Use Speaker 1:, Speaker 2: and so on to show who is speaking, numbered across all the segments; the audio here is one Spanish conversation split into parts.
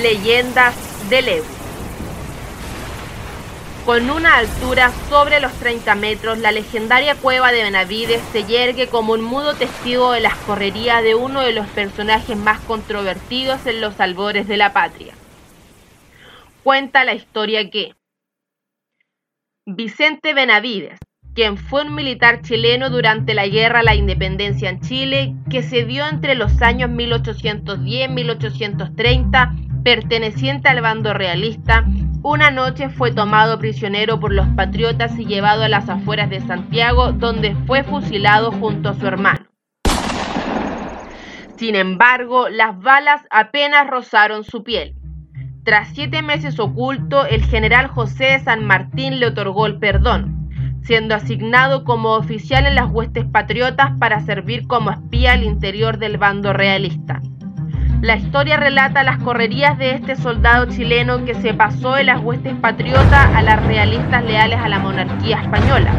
Speaker 1: Leyendas del Ebu. Con una altura sobre los 30 metros, la legendaria cueva de Benavides se yergue como un mudo testigo de las correrías de uno de los personajes más controvertidos en los albores de la patria. Cuenta la historia que Vicente Benavides, quien fue un militar chileno durante la Guerra a la Independencia en Chile, que se dio entre los años 1810-1830, perteneciente al bando realista, una noche fue tomado prisionero por los patriotas y llevado a las afueras de Santiago, donde fue fusilado junto a su hermano. Sin embargo, las balas apenas rozaron su piel. Tras siete meses oculto, el general José de San Martín le otorgó el perdón, siendo asignado como oficial en las huestes patriotas para servir como espía al interior del bando realista. La historia relata las correrías de este soldado chileno que se pasó de las huestes patriotas a las realistas leales a la monarquía española,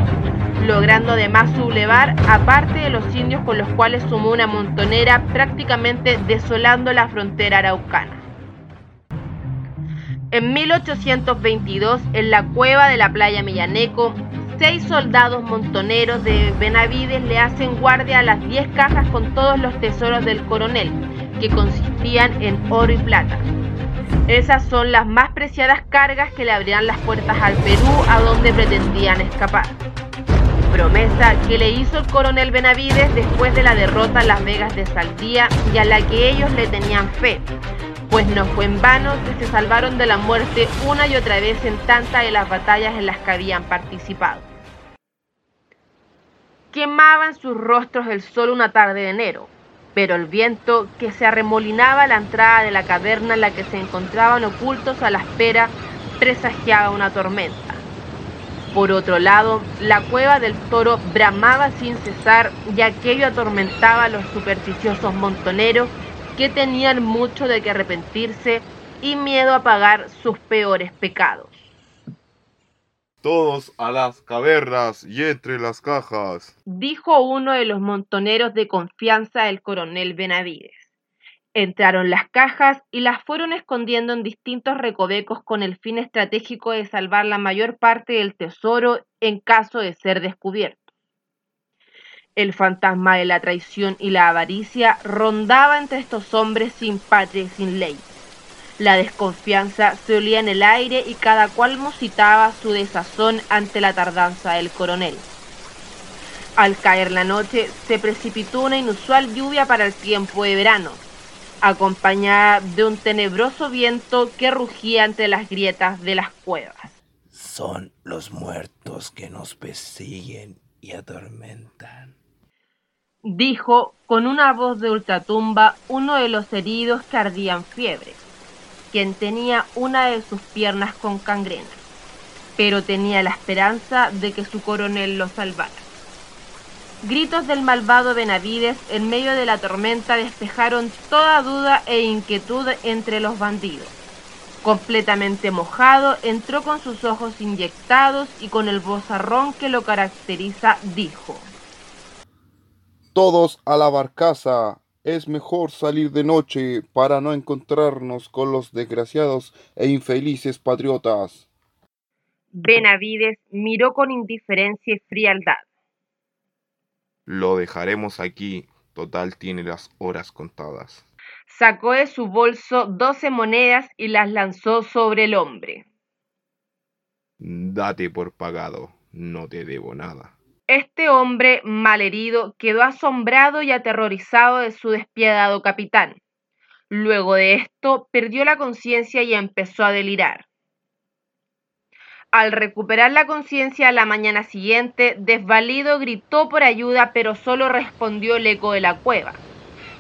Speaker 1: logrando además sublevar a parte de los indios con los cuales sumó una montonera prácticamente desolando la frontera araucana. En 1822, en la cueva de la playa Millaneco, seis soldados montoneros de Benavides le hacen guardia a las diez cajas con todos los tesoros del coronel, que consistían en oro y plata. Esas son las más preciadas cargas que le abrirán las puertas al Perú a donde pretendían escapar. Promesa que le hizo el coronel Benavides después de la derrota en Las Vegas de Saldía y a la que ellos le tenían fe, pues no fue en vano que se salvaron de la muerte una y otra vez en tantas de las batallas en las que habían participado. Quemaban sus rostros el sol una tarde de enero, pero el viento que se arremolinaba a la entrada de la caverna en la que se encontraban ocultos a la espera presagiaba una tormenta. Por otro lado, la cueva del toro bramaba sin cesar y aquello atormentaba a los supersticiosos montoneros que tenían mucho de que arrepentirse y miedo a pagar sus peores pecados.
Speaker 2: Todos a las cavernas y entre las cajas,
Speaker 1: dijo uno de los montoneros de confianza del coronel Benavides. Entraron las cajas y las fueron escondiendo en distintos recovecos con el fin estratégico de salvar la mayor parte del tesoro en caso de ser descubierto. El fantasma de la traición y la avaricia rondaba entre estos hombres sin patria y sin ley. La desconfianza se olía en el aire y cada cual musitaba su desazón ante la tardanza del coronel. Al caer la noche se precipitó una inusual lluvia para el tiempo de verano, acompañada de un tenebroso viento que rugía entre las grietas de las cuevas.
Speaker 3: Son los muertos que nos persiguen y atormentan
Speaker 1: dijo con una voz de ultratumba uno de los heridos que ardían fiebre, quien tenía una de sus piernas con cangrena, pero tenía la esperanza de que su coronel lo salvara. Gritos del malvado Benavides en medio de la tormenta despejaron toda duda e inquietud entre los bandidos. Completamente mojado, entró con sus ojos inyectados y con el vozarrón que lo caracteriza, dijo
Speaker 2: todos a la barcaza. Es mejor salir de noche para no encontrarnos con los desgraciados e infelices patriotas.
Speaker 1: Benavides miró con indiferencia y frialdad.
Speaker 2: Lo dejaremos aquí. Total tiene las horas contadas.
Speaker 1: Sacó de su bolso doce monedas y las lanzó sobre el hombre.
Speaker 2: Date por pagado, no te debo nada.
Speaker 1: Este hombre malherido quedó asombrado y aterrorizado de su despiadado capitán. Luego de esto, perdió la conciencia y empezó a delirar. Al recuperar la conciencia a la mañana siguiente, desvalido gritó por ayuda, pero solo respondió el eco de la cueva.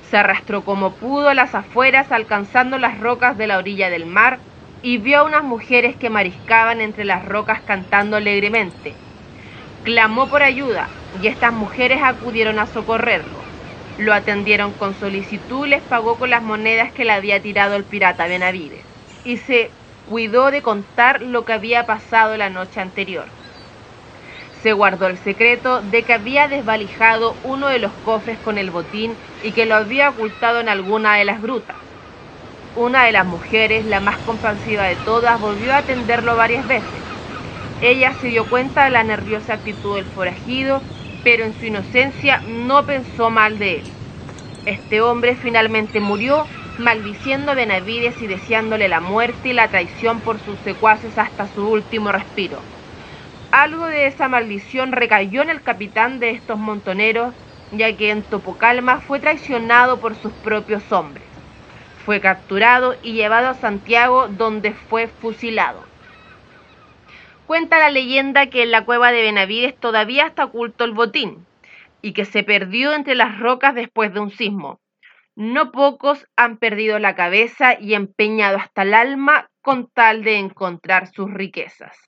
Speaker 1: Se arrastró como pudo a las afueras, alcanzando las rocas de la orilla del mar, y vio a unas mujeres que mariscaban entre las rocas cantando alegremente. Clamó por ayuda y estas mujeres acudieron a socorrerlo. Lo atendieron con solicitud y les pagó con las monedas que le había tirado el pirata Benavides. Y se cuidó de contar lo que había pasado la noche anterior. Se guardó el secreto de que había desvalijado uno de los cofres con el botín y que lo había ocultado en alguna de las grutas. una de las mujeres, la más compasiva de todas, volvió a atenderlo varias veces. Ella se dio cuenta de la nerviosa actitud del forajido, pero en su inocencia no pensó mal de él. Este hombre finalmente murió maldiciendo a Benavides y deseándole la muerte y la traición por sus secuaces hasta su último respiro. Algo de esa maldición recayó en el capitán de estos montoneros, ya que en Topocalma fue traicionado por sus propios hombres. Fue capturado y llevado a Santiago, donde fue fusilado. Cuenta la leyenda que en la cueva de Benavides todavía está oculto el botín y que se perdió entre las rocas después de un sismo. No pocos han perdido la cabeza y empeñado hasta el alma con tal de encontrar sus riquezas.